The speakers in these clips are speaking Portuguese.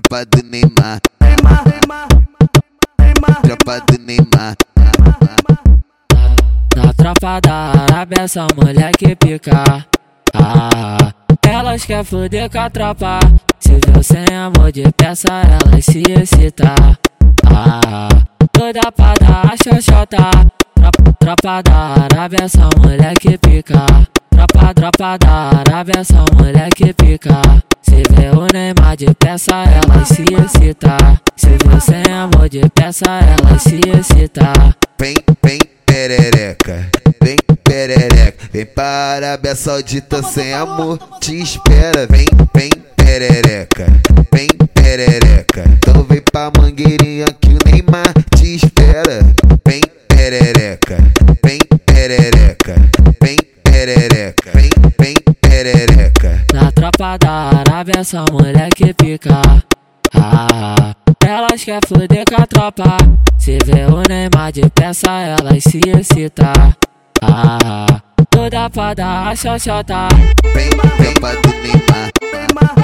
Tropa do Neymar, tropa do Neymar. Na tropa da Arábia, essa mulher que pica. Ah, elas quer foder com a tropa. Se viu sem amor de peça, elas se excita. Ah, toda pra dar a xoxota. Tropa, tropa da Arábia, essa mulher que pica. Tropa, tropa da Arábia, essa mulher que pica. Se vê o Neymar de peça, elas se excita. Se viu sem amor de peça, elas se excita. Vem, vem, perereca, vem, perereca. Vem para a Arábia Saudita sem amor, te espera. Vem, vem, perereca, vem, perereca. Então vem pra Mangueirinha que o Neymar te espera. Vem, perereca, da Arábia, essa mulher que pica. Ah, elas quer foder com a tropa. Se vê o Neymar de peça, elas se excita. Ah, toda pra dar a xoxota. Vem, tropa do Neymar, Neymar,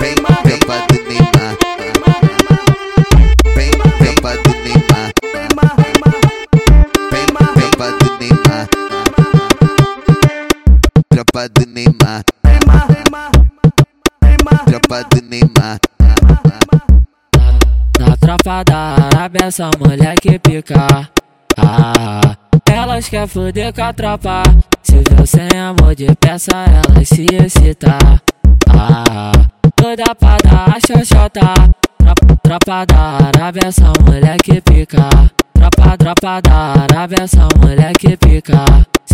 vem, tropa do Neymar. Vem, tropa do Neymar, Neymar, vem, tropa do Neymar. Tropa do Neymar, tropa do Neymar. Na tropa da Arábia, essa mulher que pica. Ah, elas quer foder com a tropa. Se viu sem amor de peça, elas se excita. Ah, toda pra dar a xoxota. Tropa, tropa da Arábia, essa mulher que pica. Tropa, tropa da Arábia, essa mulher que pica.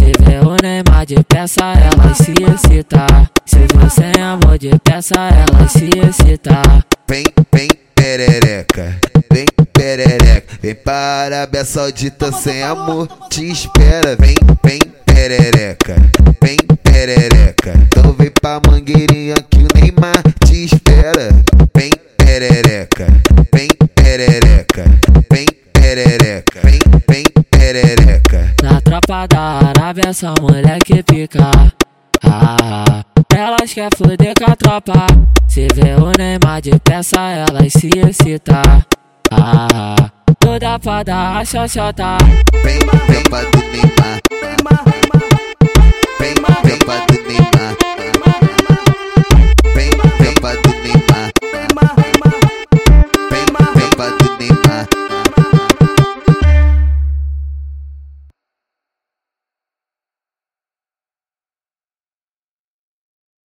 Se vê o Neymar de peça, elas se excita. Se viu sem amor de peça, elas se excita. Vem, vem, perereca, vem, perereca. Vem para a Saudita sem amor, te espera. Vem, vem, perereca, vem, perereca. Então vem pra Mangueirinha que o Neymar te espera. Vem, perereca, vem, perereca, vem, Na tropa da Arábia, essa mulher que pica. Ah, elas quer foder com a tropa. Se vê o Neymar de peça, elas se excita. Ah, toda pra dar a xoxota. Vem, tropa do Neymar, Neymar, vem, tropa do Neymar.